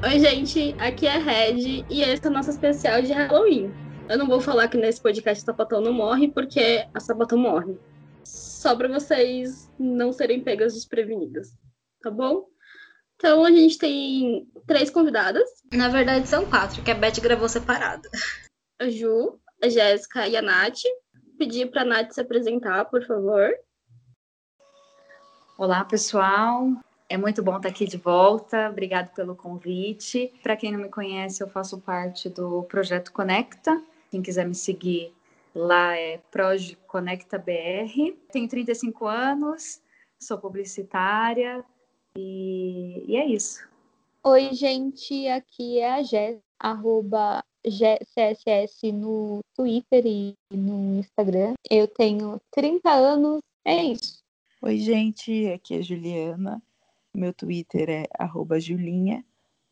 Oi, gente, aqui é a Red e esse é o nosso especial de Halloween. Eu não vou falar que nesse podcast a Sapatão não morre, porque a Sapatão morre. Só para vocês não serem pegas desprevenidas, tá bom? Então a gente tem três convidadas. Na verdade são quatro, que a Beth gravou separada. A Ju, a Jéssica e a Nath. Pedir pra Nath se apresentar, por favor. Olá, pessoal. É muito bom estar aqui de volta. Obrigado pelo convite. Para quem não me conhece, eu faço parte do projeto Conecta. Quem quiser me seguir lá é Proj Conecta BR. Tenho 35 anos, sou publicitária e, e é isso. Oi, gente, aqui é a Jess, arroba CSS no Twitter e no Instagram. Eu tenho 30 anos, é isso. Oi, gente, aqui é a Juliana. Meu Twitter é Julinha,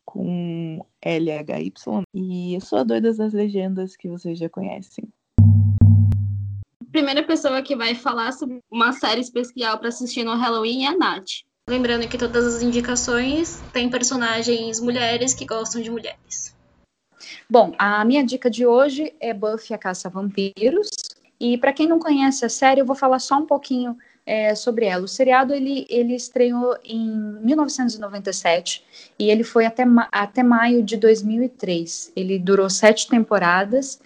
com LHY. E eu sou a doida das legendas que vocês já conhecem. primeira pessoa que vai falar sobre uma série especial para assistir no Halloween é a Nath. Lembrando que todas as indicações têm personagens mulheres que gostam de mulheres. Bom, a minha dica de hoje é Buffy a Caça a Vampiros. E para quem não conhece a série, eu vou falar só um pouquinho é, sobre ela. O seriado ele, ele estreou em 1997 e ele foi até, até maio de 2003. Ele durou sete temporadas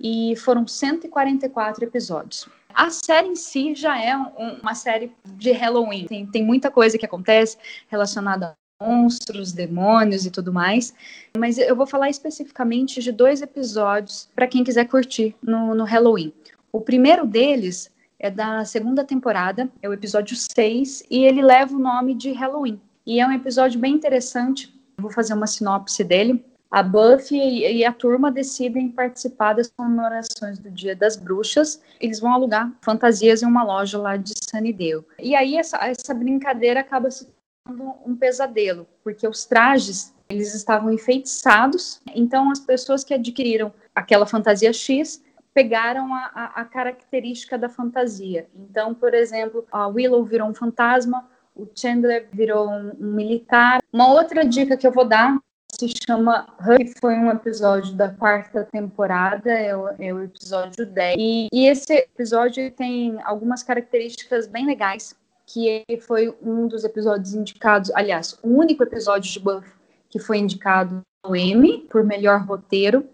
e foram 144 episódios. A série em si já é um, uma série de Halloween. Tem, tem muita coisa que acontece relacionada a monstros, demônios e tudo mais. Mas eu vou falar especificamente de dois episódios para quem quiser curtir no, no Halloween. O primeiro deles é da segunda temporada, é o episódio 6, e ele leva o nome de Halloween. E é um episódio bem interessante, vou fazer uma sinopse dele. A Buffy e a turma decidem participar das comemorações do Dia das Bruxas. Eles vão alugar fantasias em uma loja lá de Sunnydale. E aí essa, essa brincadeira acaba se tornando um pesadelo, porque os trajes eles estavam enfeitiçados. Então as pessoas que adquiriram aquela fantasia X pegaram a, a, a, característica da fantasia. Então, por exemplo, a Willow virou um fantasma, o Chandler virou um, um militar. Uma outra dica que eu vou dar se chama Hug, foi um episódio da quarta temporada, é o, é o episódio 10. E, e esse episódio tem algumas características bem legais, que foi um dos episódios indicados, aliás, o único episódio de Buffy que foi indicado ao Emmy por melhor roteiro.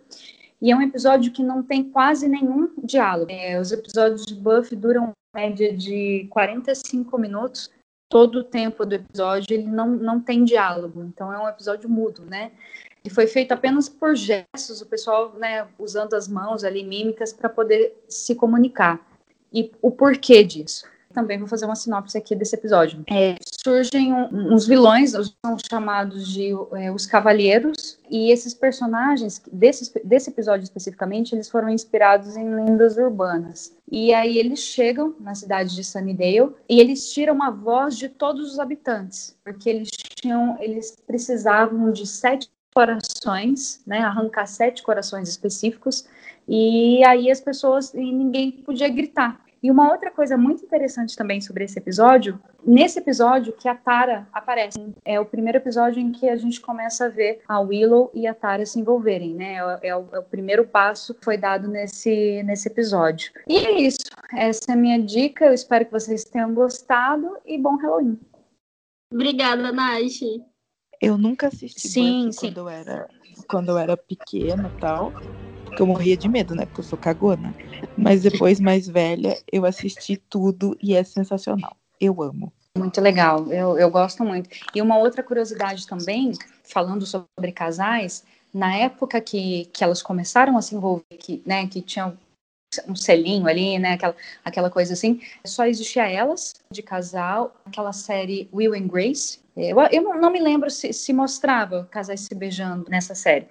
E é um episódio que não tem quase nenhum diálogo. É, os episódios de Buffy duram média de 45 minutos. Todo o tempo do episódio ele não, não tem diálogo. Então é um episódio mudo, né? E foi feito apenas por gestos, o pessoal né, usando as mãos ali, mímicas, para poder se comunicar. E o porquê disso? Também vou fazer uma sinopse aqui desse episódio. É, surgem um, uns vilões, são chamados de é, os Cavalheiros, e esses personagens, desse, desse episódio especificamente, eles foram inspirados em lendas urbanas. E aí eles chegam na cidade de Sunnydale e eles tiram a voz de todos os habitantes, porque eles tinham, eles precisavam de sete corações, né, arrancar sete corações específicos, e aí as pessoas, e ninguém podia gritar, e uma outra coisa muito interessante também sobre esse episódio, nesse episódio que a Tara aparece, é o primeiro episódio em que a gente começa a ver a Willow e a Tara se envolverem, né? É, é, o, é o, primeiro passo que foi dado nesse, nesse episódio. E é isso, essa é a minha dica, eu espero que vocês tenham gostado e bom Halloween. Obrigada, Nath. Eu nunca assisti sim, sim. quando eu era quando eu era pequena e tal. Porque eu morria de medo, né? Porque eu sou cagona. Mas depois, mais velha, eu assisti tudo e é sensacional. Eu amo. Muito legal, eu, eu gosto muito. E uma outra curiosidade também, falando sobre casais, na época que, que elas começaram a se envolver, que, né, que tinham um selinho ali, né, aquela, aquela coisa assim, só existia elas de casal, aquela série Will and Grace. Eu, eu não me lembro se, se mostrava casais se beijando nessa série,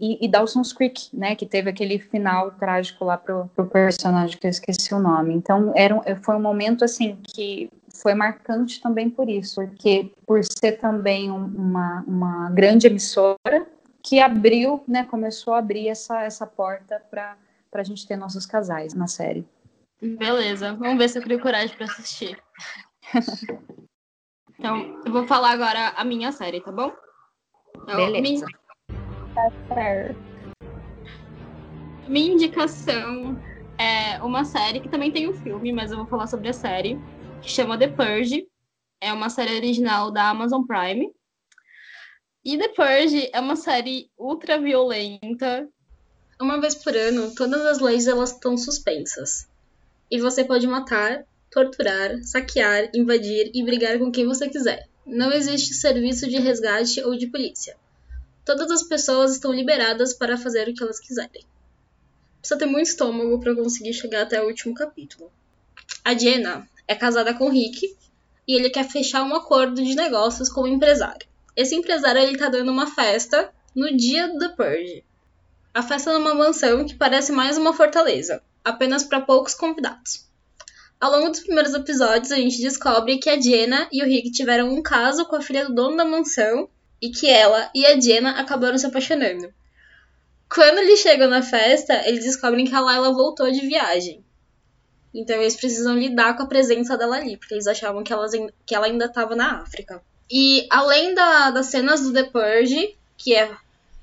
e, e Dawson's Creek, né, que teve aquele final trágico lá pro, pro personagem que eu esqueci o nome. Então, era um, foi um momento, assim, que foi marcante também por isso, porque por ser também uma, uma grande emissora que abriu, né, começou a abrir essa, essa porta para a gente ter nossos casais na série. Beleza, vamos ver se eu crio coragem para assistir. então, eu vou falar agora a minha série, tá bom? Beleza. Tá certo. Minha indicação é uma série que também tem um filme, mas eu vou falar sobre a série, que chama The Purge. É uma série original da Amazon Prime. E The Purge é uma série ultra violenta. Uma vez por ano, todas as leis elas estão suspensas. E você pode matar, torturar, saquear, invadir e brigar com quem você quiser. Não existe serviço de resgate ou de polícia. Todas as pessoas estão liberadas para fazer o que elas quiserem precisa ter muito estômago para conseguir chegar até o último capítulo. A Jenna é casada com Rick e ele quer fechar um acordo de negócios com o empresário. Esse empresário ele tá dando uma festa no dia do Purge. A festa numa mansão que parece mais uma fortaleza, apenas para poucos convidados. Ao longo dos primeiros episódios, a gente descobre que a Jenna e o Rick tiveram um caso com a filha do dono da mansão e que ela e a Jenna acabaram se apaixonando. Quando eles chegam na festa, eles descobrem que a Layla voltou de viagem. Então eles precisam lidar com a presença dela ali, porque eles achavam que, elas, que ela ainda estava na África. E além da, das cenas do The Purge, que é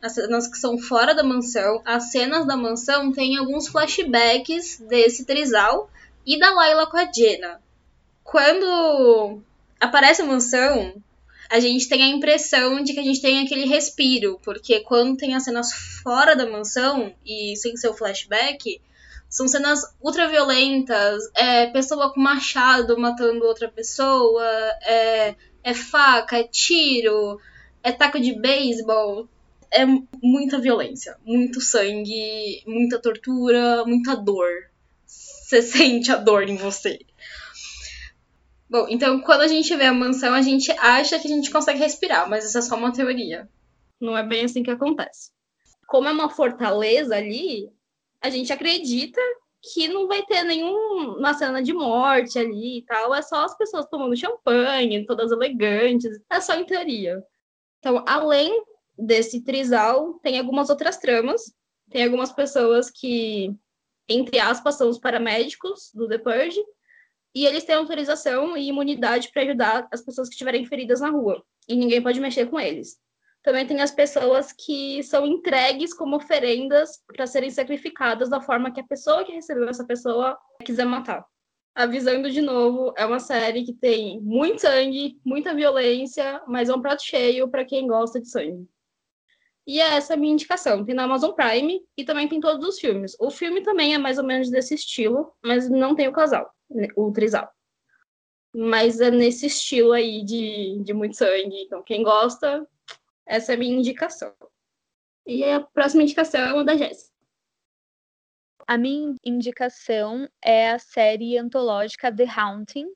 as cenas que são fora da mansão, as cenas da mansão têm alguns flashbacks desse trisal e da Layla com a Jenna. Quando aparece a mansão, a gente tem a impressão de que a gente tem aquele respiro, porque quando tem as cenas fora da mansão e sem seu flashback, são cenas ultra violentas, é pessoa com machado matando outra pessoa, é, é faca, é tiro, é taco de beisebol, é muita violência, muito sangue, muita tortura, muita dor. Você sente a dor em você. Bom, então quando a gente vê a mansão, a gente acha que a gente consegue respirar, mas isso é só uma teoria. Não é bem assim que acontece. Como é uma fortaleza ali, a gente acredita que não vai ter nenhuma cena de morte ali e tal. É só as pessoas tomando champanhe, todas elegantes. É só em teoria. Então, além desse trisal, tem algumas outras tramas. Tem algumas pessoas que, entre aspas, são os paramédicos do The Purge e eles têm autorização e imunidade para ajudar as pessoas que estiverem feridas na rua. E ninguém pode mexer com eles. Também tem as pessoas que são entregues como oferendas para serem sacrificadas da forma que a pessoa que recebeu essa pessoa quiser matar. Avisando de novo, é uma série que tem muito sangue, muita violência, mas é um prato cheio para quem gosta de sangue. E essa é a minha indicação. Tem na Amazon Prime e também tem todos os filmes. O filme também é mais ou menos desse estilo, mas não tem o casal o trisal. Mas é nesse estilo aí de, de muito sangue. Então, quem gosta, essa é a minha indicação. E a próxima indicação é da Jéssica. A minha indicação é a série antológica The Haunting.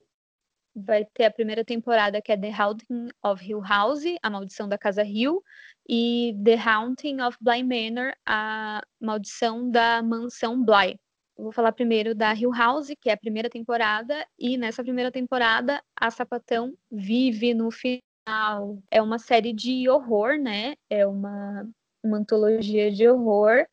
Vai ter a primeira temporada que é The Haunting of Hill House, A Maldição da Casa Hill, e The Haunting of Bly Manor, A Maldição da Mansão Bly vou falar primeiro da Hill House, que é a primeira temporada, e nessa primeira temporada a Sapatão vive no final. É uma série de horror, né? É uma, uma antologia de horror,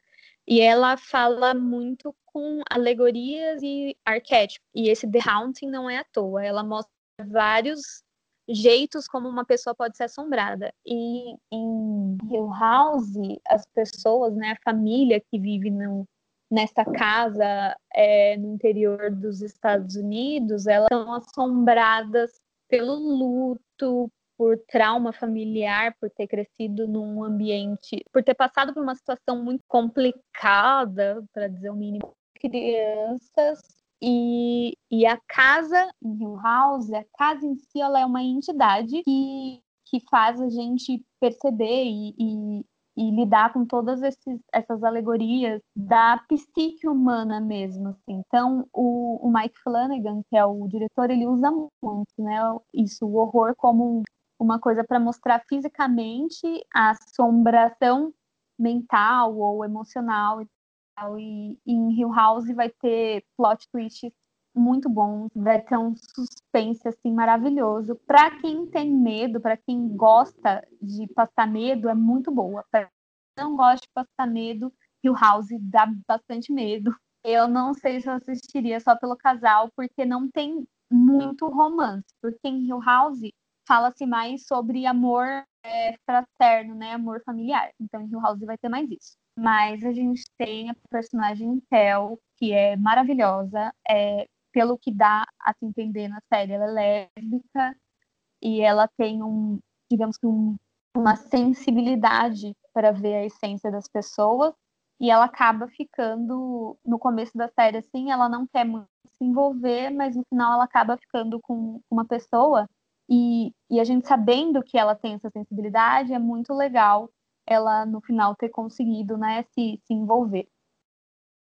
e ela fala muito com alegorias e arquétipos. E esse The Haunting não é à toa, ela mostra vários jeitos como uma pessoa pode ser assombrada. E em Hill House, as pessoas, né, a família que vive no, nessa casa é, no interior dos Estados Unidos, elas são assombradas pelo luto, por trauma familiar, por ter crescido num ambiente, por ter passado por uma situação muito complicada, para dizer o mínimo, crianças e, e a casa em Hill House, a casa em si, ela é uma entidade que, que faz a gente perceber e, e, e lidar com todas esses, essas alegorias da psique humana mesmo. Assim. Então, o, o, Mike Flanagan, que é o diretor, ele usa muito né, isso, o horror como uma coisa para mostrar fisicamente a assombração mental ou emocional e E, e em Hill House vai ter plot twists muito bons, vai ter um suspense assim maravilhoso. Para quem tem medo, para quem gosta de passar medo, é muito boa. Para quem não gosta de passar medo, Hill House dá bastante medo. Eu não sei se eu assistiria só pelo casal, porque não tem muito romance. Porque em Hill House fala-se mais sobre amor é, fraterno, né? Amor familiar. Então, em Hill House vai ter mais isso. Mas a gente tem a personagem Tel, que é maravilhosa, é, pelo que dá a se entender na série, ela é lésbica e ela tem um, digamos que um, uma sensibilidade para ver a essência das pessoas e ela acaba ficando no começo da série assim, ela não quer muito se envolver, mas no final ela acaba ficando com uma pessoa e, e a gente sabendo que ela tem essa sensibilidade é muito legal ela no final ter conseguido, né, se, se envolver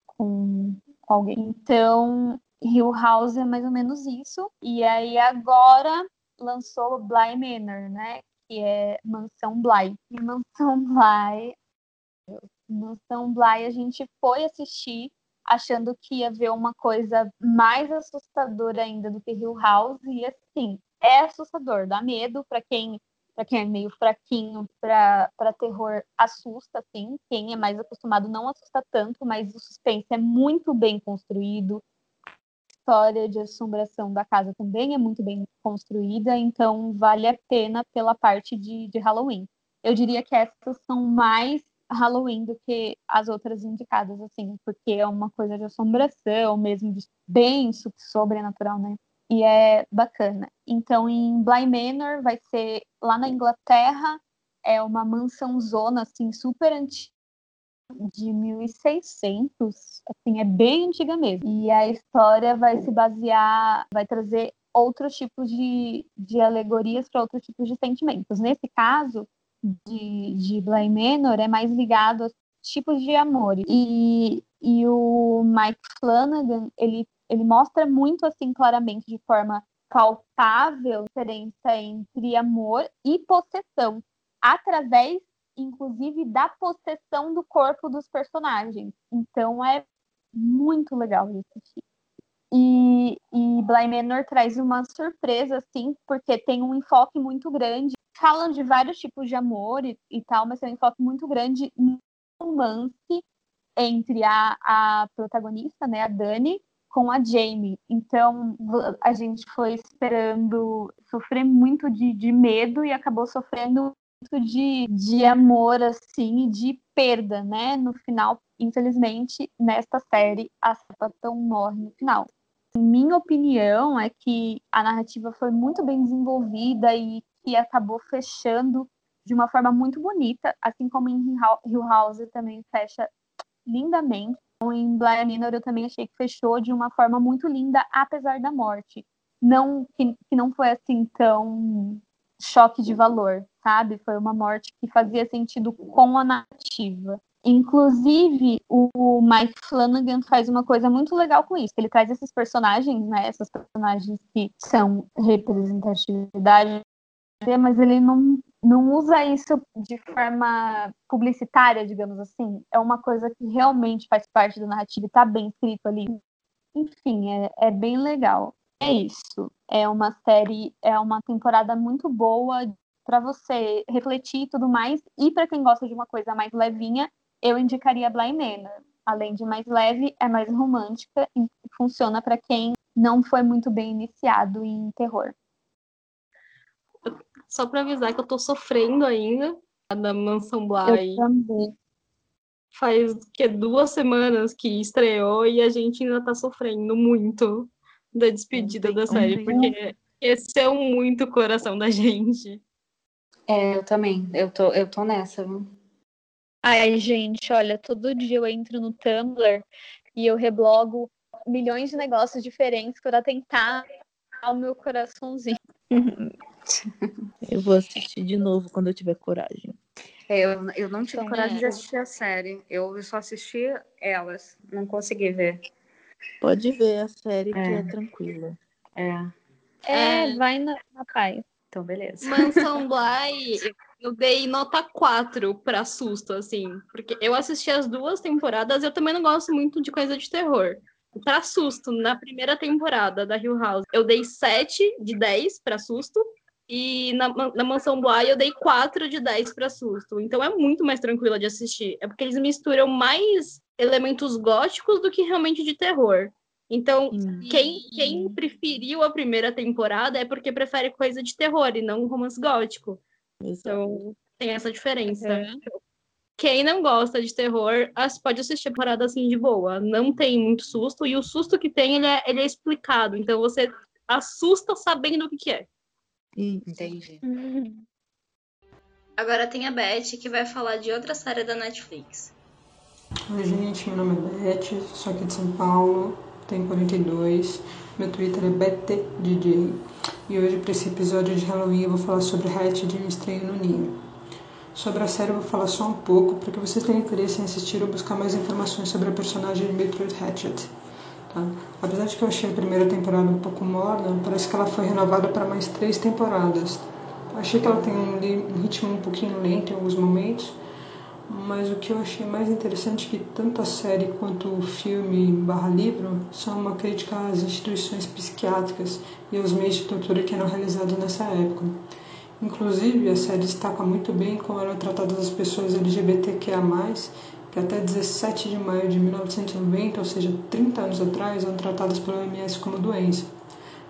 com alguém. Então, Hill House é mais ou menos isso. E aí agora lançou Bly Manor, né, que é Mansão Bly. E Mansão Bly, Mansão Bly a gente foi assistir achando que ia ver uma coisa mais assustadora ainda do que Hill House e assim, é assustador, dá medo para quem para quem é meio fraquinho para terror, assusta, assim. Quem é mais acostumado não assusta tanto, mas o suspense é muito bem construído. A história de assombração da casa também é muito bem construída, então vale a pena pela parte de, de Halloween. Eu diria que essas são mais Halloween do que as outras indicadas, assim, porque é uma coisa de assombração, mesmo de bem sobrenatural, né? E é bacana. Então, em Bly Manor vai ser lá na Inglaterra, é uma mansão zona assim super antiga de 1600, assim, é bem antiga mesmo. E a história vai se basear, vai trazer outros tipos de, de alegorias para outros tipos de sentimentos. Nesse caso, de, de Bly Manor é mais ligado a tipos de amor. E, e o Mike Flanagan, ele ele mostra muito assim claramente de forma palpável a diferença entre amor e possessão, através inclusive da possessão do corpo dos personagens. Então é muito legal de assistir. E, e Bly Manor traz uma surpresa, assim, porque tem um enfoque muito grande. Falam de vários tipos de amor e, e tal, mas tem um enfoque muito grande no romance entre a, a protagonista, né, a Dani, com a Jamie. Então a gente foi esperando sofrer muito de, de medo e acabou sofrendo muito de, de amor, assim, de perda, né? No final, infelizmente, nesta série, a Sapatão morre no final. Minha opinião é que a narrativa foi muito bem desenvolvida e que acabou fechando de uma forma muito bonita, assim como em Hill House também fecha lindamente. Em Blind Minor eu também achei que fechou de uma forma muito linda, apesar da morte. Não que, que não foi assim tão choque de valor, sabe? Foi uma morte que fazia sentido com a narrativa. Inclusive, o Mike Flanagan faz uma coisa muito legal com isso. Ele traz esses personagens, né? Essas personagens que são representatividade, mas ele não não usa isso de forma publicitária, digamos assim. É uma coisa que realmente faz parte da narrativa e está bem escrito ali. Enfim, é, é bem legal. É isso. É uma série, é uma temporada muito boa para você refletir e tudo mais. E para quem gosta de uma coisa mais levinha, eu indicaria Bly Manor. Além de mais leve, é mais romântica e funciona para quem não foi muito bem iniciado em terror. Só para avisar que eu tô sofrendo ainda da Mansão Bly. Eu também. Faz que duas semanas que estreou e a gente ainda tá sofrendo muito da despedida da série, porque aqueceu muito o coração da gente. É, eu também. Eu tô, eu tô nessa, viu? Ai, gente, olha, todo dia eu entro no Tumblr e eu reblogo milhões de negócios diferentes para tentar o meu coraçãozinho. Eu vou assistir de novo quando eu tiver coragem. É, eu, eu não tive coragem de assistir a série. Eu só assisti elas. Não consegui ver. Pode ver a série é. que é tranquila. É. É, é. vai na, na paz. Então, beleza. Mansão Bly, eu dei nota 4 pra susto, assim. Porque eu assisti as duas temporadas eu também não gosto muito de coisa de terror. Pra susto, na primeira temporada da Hill House, eu dei 7 de 10 pra susto. E na, na Mansão Bly eu dei 4 de 10 para susto. Então é muito mais tranquila de assistir. É porque eles misturam mais elementos góticos do que realmente de terror. Então, quem, quem preferiu a primeira temporada é porque prefere coisa de terror e não romance gótico. Então, tem essa diferença. Quem não gosta de terror pode assistir a temporada assim de boa. Não tem muito susto, e o susto que tem, ele é, ele é explicado. Então você assusta sabendo o que, que é. Entendi. Agora tem a Beth, que vai falar de outra série da Netflix. Oi, gente, meu nome é Beth, sou aqui de São Paulo, tenho 42, meu Twitter é BetDJ. E hoje, para esse episódio de Halloween, eu vou falar sobre Hatch de Um Estranho no Ninho. Sobre a série eu vou falar só um pouco, para que vocês tenham interesse em assistir ou buscar mais informações sobre a personagem de Mildred Hatchet. Tá? Apesar de que eu achei a primeira temporada um pouco morna, parece que ela foi renovada para mais três temporadas. Achei que ela tem um ritmo um pouquinho lento em alguns momentos, mas o que eu achei mais interessante é que tanto a série quanto o filme barra livro são uma crítica às instituições psiquiátricas e aos meios de tortura que eram realizados nessa época. Inclusive, a série destaca muito bem como eram tratadas as pessoas LGBTQIA+, que até 17 de maio de 1990, ou seja, 30 anos atrás, eram tratadas pela OMS como doença.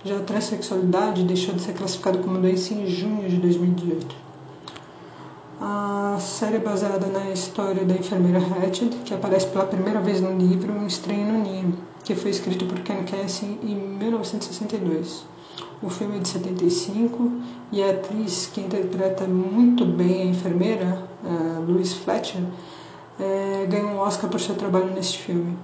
Já a transexualidade deixou de ser classificada como doença em junho de 2018. A série é baseada na história da enfermeira Hatchet, que aparece pela primeira vez no livro Um Estranho no Ninho, que foi escrito por Ken Kessin em 1962. O filme é de 75 e a atriz que interpreta muito bem a enfermeira, a Louise Fletcher, é, ganhou um Oscar por seu trabalho neste filme.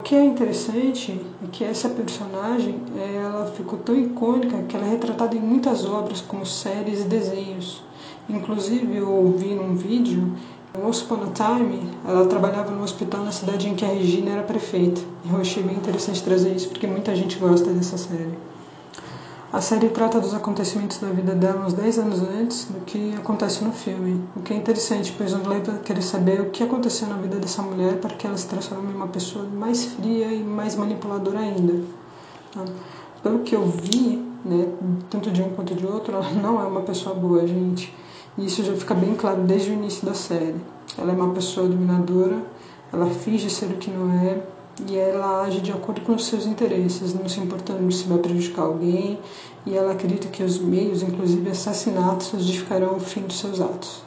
O que é interessante é que essa personagem ela ficou tão icônica que ela é retratada em muitas obras, como séries e desenhos. Inclusive, eu ouvi num vídeo, Once Upon a Time, ela trabalhava no hospital na cidade em que a Regina era prefeita. Eu achei bem interessante trazer isso, porque muita gente gosta dessa série. A série trata dos acontecimentos da vida dela uns 10 anos antes do que acontece no filme, o que é interessante, pois leva a querer saber o que aconteceu na vida dessa mulher para que ela se transforme em uma pessoa mais fria e mais manipuladora ainda. Tá? Pelo que eu vi, né, tanto de um quanto de outro, ela não é uma pessoa boa, gente. E isso já fica bem claro desde o início da série. Ela é uma pessoa dominadora, ela finge ser o que não é, e ela age de acordo com os seus interesses, não se importando se vai prejudicar alguém, e ela acredita que os meios, inclusive assassinatos, justificarão o fim dos seus atos.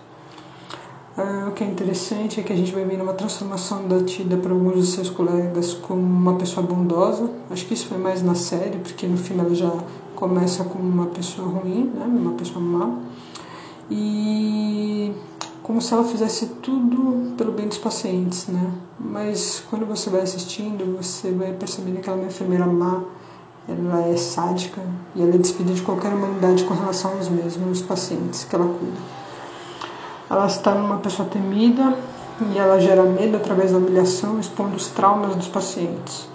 Ah, o que é interessante é que a gente vai vendo uma transformação da Tida para alguns dos seus colegas como uma pessoa bondosa. Acho que isso foi mais na série, porque no filme ela já começa como uma pessoa ruim, né? uma pessoa má. E como se ela fizesse tudo pelo bem dos pacientes, né? Mas quando você vai assistindo, você vai percebendo que ela é uma enfermeira má, ela é sádica e ela é despedida de qualquer humanidade com relação aos mesmos pacientes que ela cuida. Ela está numa pessoa temida e ela gera medo através da humilhação, expondo os traumas dos pacientes.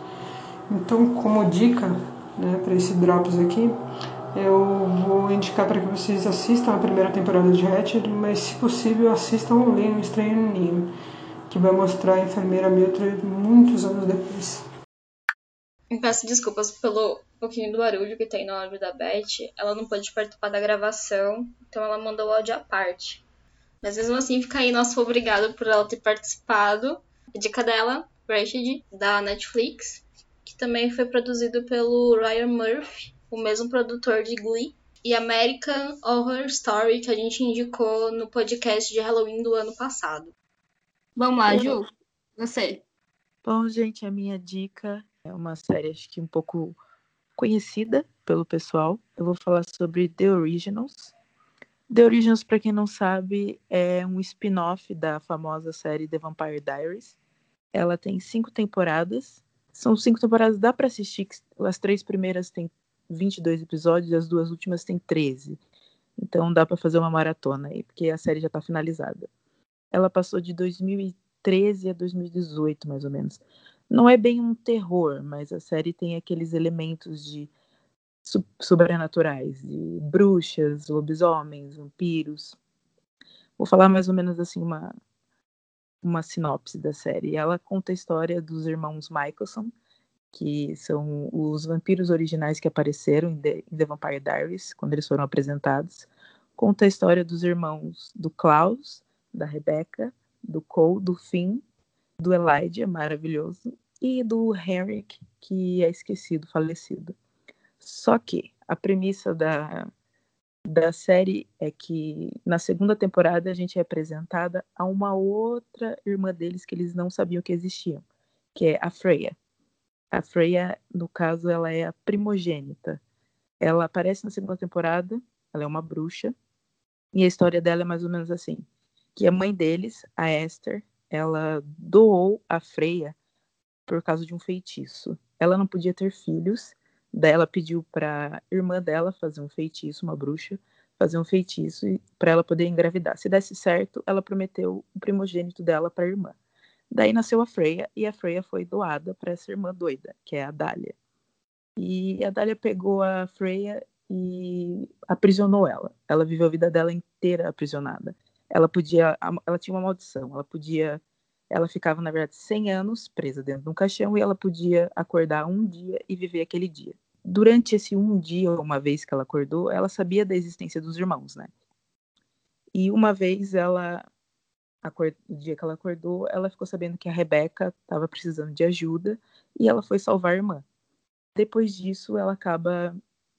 Então, como dica né, para esse Drops aqui, eu vou indicar para que vocês assistam a primeira temporada de Hatchet, mas se possível assistam o Leon Estranho no Ninho, que vai mostrar a enfermeira Mildred muitos anos depois. Peço desculpas pelo pouquinho do barulho que tem no áudio da Beth. Ela não pôde participar da gravação, então ela mandou o áudio à parte. Mas mesmo assim, fica aí nosso obrigado por ela ter participado. A dica dela, Rashid, da Netflix, que também foi produzido pelo Ryan Murphy o mesmo produtor de Glee, e American Horror Story, que a gente indicou no podcast de Halloween do ano passado. Vamos lá, Ju, você. Bom, gente, a minha dica é uma série, acho que um pouco conhecida pelo pessoal. Eu vou falar sobre The Originals. The Originals, para quem não sabe, é um spin-off da famosa série The Vampire Diaries. Ela tem cinco temporadas. São cinco temporadas, dá para assistir. As três primeiras têm 22 episódios e as duas últimas têm 13. Então dá para fazer uma maratona aí, porque a série já está finalizada. Ela passou de 2013 a 2018, mais ou menos. Não é bem um terror, mas a série tem aqueles elementos de sobrenaturais, de bruxas, lobisomens, vampiros. Vou falar mais ou menos assim uma uma sinopse da série. Ela conta a história dos irmãos Michelson, que são os vampiros originais que apareceram em The, Vampire Diaries, quando eles foram apresentados. Conta a história dos irmãos do Klaus, da Rebecca, do Cole, do Finn, do Elijah, maravilhoso, e do Henrik, que é esquecido, falecido. Só que a premissa da, da série é que na segunda temporada a gente é apresentada a uma outra irmã deles que eles não sabiam que existiam, que é a Freya. A Freya, no caso, ela é a primogênita. Ela aparece na segunda temporada, ela é uma bruxa, e a história dela é mais ou menos assim, que a mãe deles, a Esther, ela doou a Freya por causa de um feitiço. Ela não podia ter filhos, daí ela pediu para irmã dela fazer um feitiço, uma bruxa, fazer um feitiço para ela poder engravidar. Se desse certo, ela prometeu o primogênito dela para a irmã. Daí nasceu a Freya e a Freya foi doada para essa irmã doida, que é a Dália. E a Dália pegou a Freya e aprisionou ela. Ela viveu a vida dela inteira aprisionada. Ela podia, ela tinha uma maldição, ela podia ela ficava, na verdade, 100 anos presa dentro de um caixão e ela podia acordar um dia e viver aquele dia. Durante esse um dia, uma vez que ela acordou, ela sabia da existência dos irmãos, né? E uma vez ela, o dia que ela acordou, ela ficou sabendo que a Rebeca estava precisando de ajuda e ela foi salvar a irmã. Depois disso, ela acaba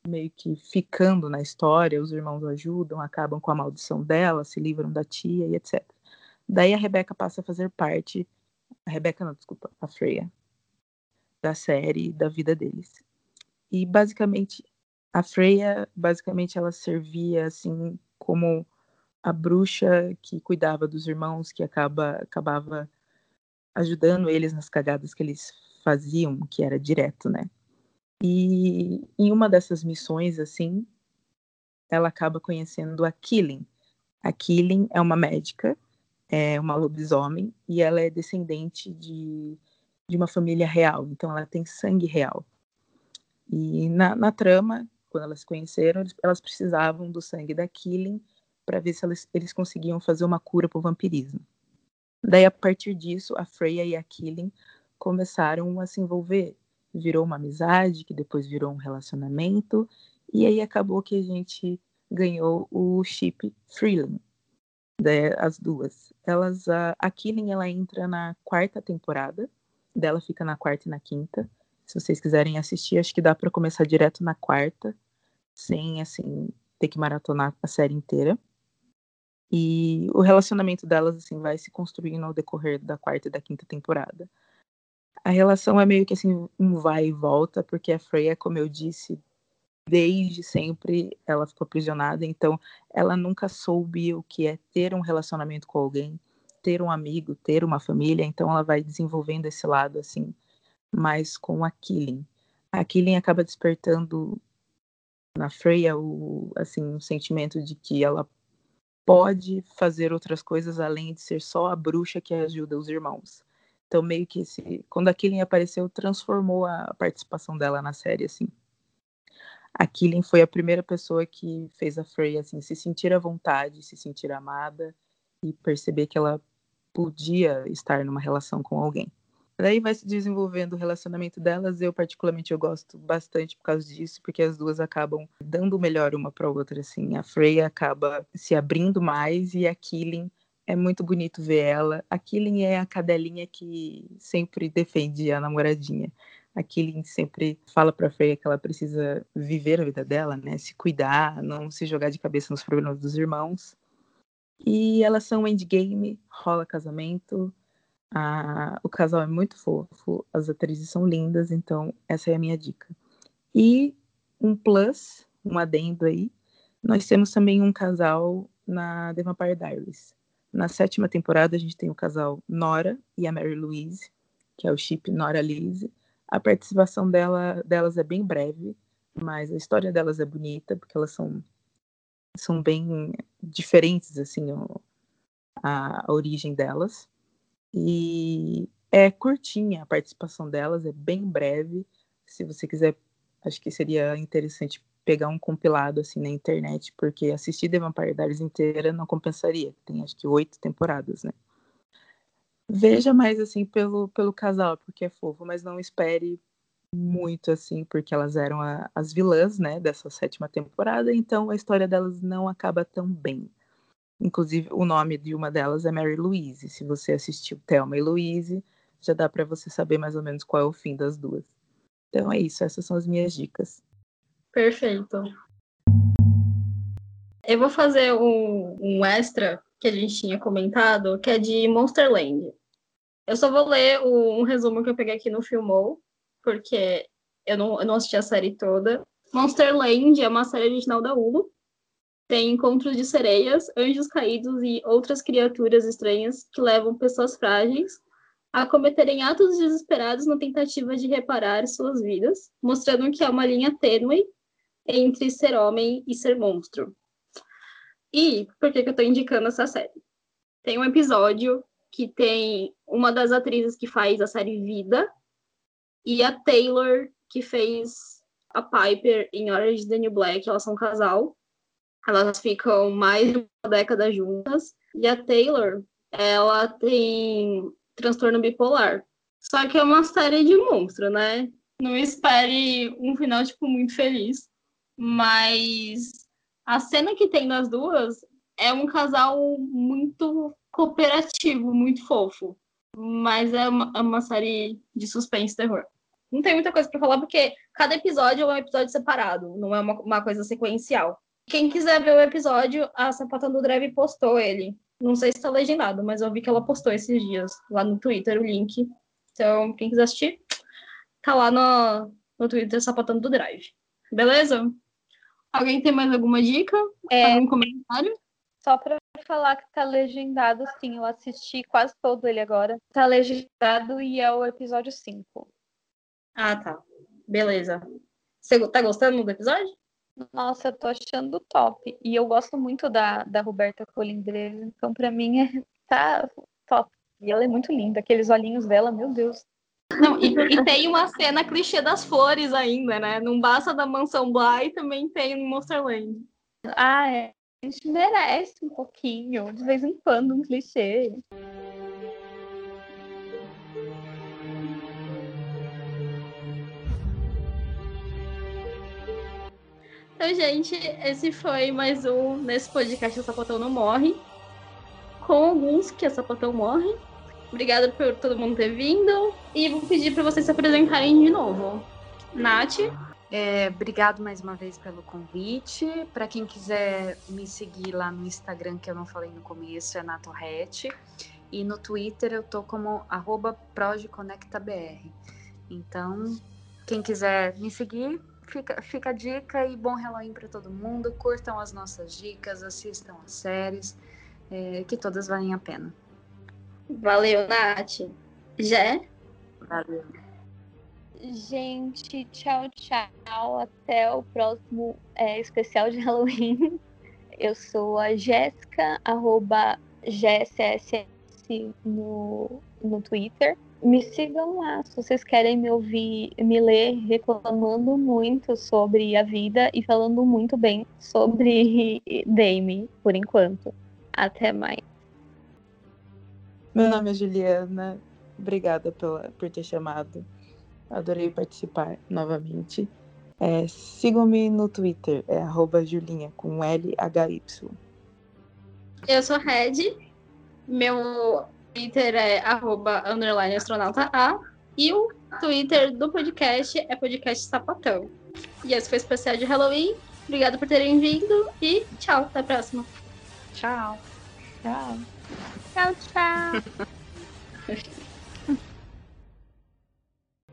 meio que ficando na história, os irmãos ajudam, acabam com a maldição dela, se livram da tia e etc. Daí a Rebeca passa a fazer parte, a Rebeca não, desculpa, a Freya, da série, da vida deles. E basicamente, a Freya, basicamente ela servia assim como a bruxa que cuidava dos irmãos, que acaba, acabava ajudando eles nas cagadas que eles faziam, que era direto, né? E em uma dessas missões, assim, ela acaba conhecendo a Killing. A Killing é uma médica é uma lobisomem e ela é descendente de, de uma família real, então ela tem sangue real. E na, na trama, quando elas se conheceram, elas precisavam do sangue da Killing para ver se eles conseguiam fazer uma cura para o vampirismo. Daí, a partir disso, a Freya e a Killing começaram a se envolver. Virou uma amizade, que depois virou um relacionamento, e aí acabou que a gente ganhou o chip Freeling, né, as duas. Elas, a, a Killing, ela entra na quarta temporada, dela fica na quarta e na quinta. Se vocês quiserem assistir, acho que dá para começar direto na quarta, sem, assim, ter que maratonar a série inteira. E o relacionamento delas, assim, vai se construindo ao decorrer da quarta e da quinta temporada. A relação é meio que, assim, um vai e volta, porque a Freya, como eu disse, desde sempre ela ficou aprisionada, então ela nunca soube o que é ter um relacionamento com alguém, ter um amigo, ter uma família, então ela vai desenvolvendo esse lado assim, mais com a Killing. A Killing acaba despertando na Freya o assim um sentimento de que ela pode fazer outras coisas além de ser só a bruxa que ajuda os irmãos. Então meio que esse, quando a Killing apareceu, transformou a participação dela na série assim a Killing foi a primeira pessoa que fez a Frey assim se sentir à vontade, se sentir amada e perceber que ela podia estar numa relação com alguém. Daí vai se desenvolvendo o relacionamento delas. Eu particularmente eu gosto bastante por causa disso, porque as duas acabam dando melhor uma para outra assim. A Freya acaba se abrindo mais e a Killing é muito bonito ver ela. A Killing é a cadelinha que sempre defende a namoradinha a Killing sempre fala para Freya que ela precisa viver a vida dela, né? Se cuidar, não se jogar de cabeça nos problemas dos irmãos. E elas são endgame, rola casamento. A... O casal é muito fofo, as atrizes são lindas, então essa é a minha dica. E um plus, um adendo aí, nós temos também um casal na The Vampire Diaries. Na sétima temporada a gente tem o casal Nora e a Mary Louise, que é o chip Nora Lise. A participação dela, delas é bem breve, mas a história delas é bonita, porque elas são, são bem diferentes, assim, a, a origem delas. E é curtinha a participação delas, é bem breve. Se você quiser, acho que seria interessante pegar um compilado assim na internet, porque assistir The Vampire Diaries inteira não compensaria. Tem acho que oito temporadas, né? Veja mais assim pelo, pelo casal, porque é fofo, mas não espere muito assim, porque elas eram a, as vilãs, né, dessa sétima temporada, então a história delas não acaba tão bem. Inclusive, o nome de uma delas é Mary Louise. Se você assistiu Thelma e Louise, já dá para você saber mais ou menos qual é o fim das duas. Então é isso, essas são as minhas dicas. Perfeito. Eu vou fazer um, um extra que a gente tinha comentado, que é de Monsterland. Eu só vou ler o, um resumo que eu peguei aqui no Filmou, porque eu não, eu não assisti a série toda. Monsterland é uma série original da Hulu. Tem encontros de sereias, anjos caídos e outras criaturas estranhas que levam pessoas frágeis a cometerem atos desesperados na tentativa de reparar suas vidas, mostrando que há uma linha tênue entre ser homem e ser monstro. E por que, que eu estou indicando essa série? Tem um episódio que tem uma das atrizes que faz a série Vida e a Taylor, que fez a Piper em Orange is the New Black, elas são um casal. Elas ficam mais de uma década juntas. E a Taylor, ela tem transtorno bipolar. Só que é uma série de monstro, né? Não espere um final, tipo, muito feliz. Mas a cena que tem das duas é um casal muito cooperativo, muito fofo. Mas é uma, é uma série de suspense e terror. Não tem muita coisa para falar, porque cada episódio é um episódio separado, não é uma, uma coisa sequencial. Quem quiser ver o episódio, a Sapatão do Drive postou ele. Não sei se está legendado, mas eu vi que ela postou esses dias lá no Twitter o link. Então, quem quiser assistir, tá lá no, no Twitter Sapatando do Drive. Beleza? Alguém tem mais alguma dica? É, Algum comentário? Só para falar que tá legendado, sim. Eu assisti quase todo ele agora. Tá legendado e é o episódio 5. Ah, tá. Beleza. Você tá gostando do episódio? Nossa, eu tô achando top. E eu gosto muito da, da Roberta Colindres, então pra mim é, tá top. E ela é muito linda, aqueles olhinhos dela, meu Deus. Não, e, e, tem uma cena clichê das flores ainda, né? Não basta da mansão Bly, também tem no Monsterland. Ah, é. A gente merece um pouquinho, de vez em quando, um clichê. Então, gente, esse foi mais um nesse podcast O Sapatão Não Morre. Com alguns que a Sapatão morre. Obrigada por todo mundo ter vindo. E vou pedir para vocês se apresentarem de novo. Nath. É, obrigado mais uma vez pelo convite. Para quem quiser me seguir lá no Instagram, que eu não falei no começo, é Natorrete. E no Twitter eu tô como arroba ProjeConectaBR. Então, quem quiser me seguir, fica, fica a dica e bom Halloween para todo mundo. Curtam as nossas dicas, assistam as séries, é, que todas valem a pena. Valeu, Nath. Jé? Valeu. Gente, tchau, tchau. Até o próximo é, especial de Halloween. Eu sou a Jéssica, arroba GSSS no, no Twitter me sigam lá se vocês querem me ouvir, me ler reclamando muito sobre a vida e falando muito bem sobre Dame, por enquanto. Até mais. Meu nome é Juliana. Obrigada pela, por ter chamado. Adorei participar novamente. É, Sigam-me no Twitter, é arroba Julinha, com L-H-Y. Eu sou Red. Meu Twitter é arroba underline astronauta A. E o Twitter do podcast é podcast sapatão. E esse foi o especial de Halloween. Obrigada por terem vindo e tchau, até a próxima. Tchau. Tchau. Tchau, tchau.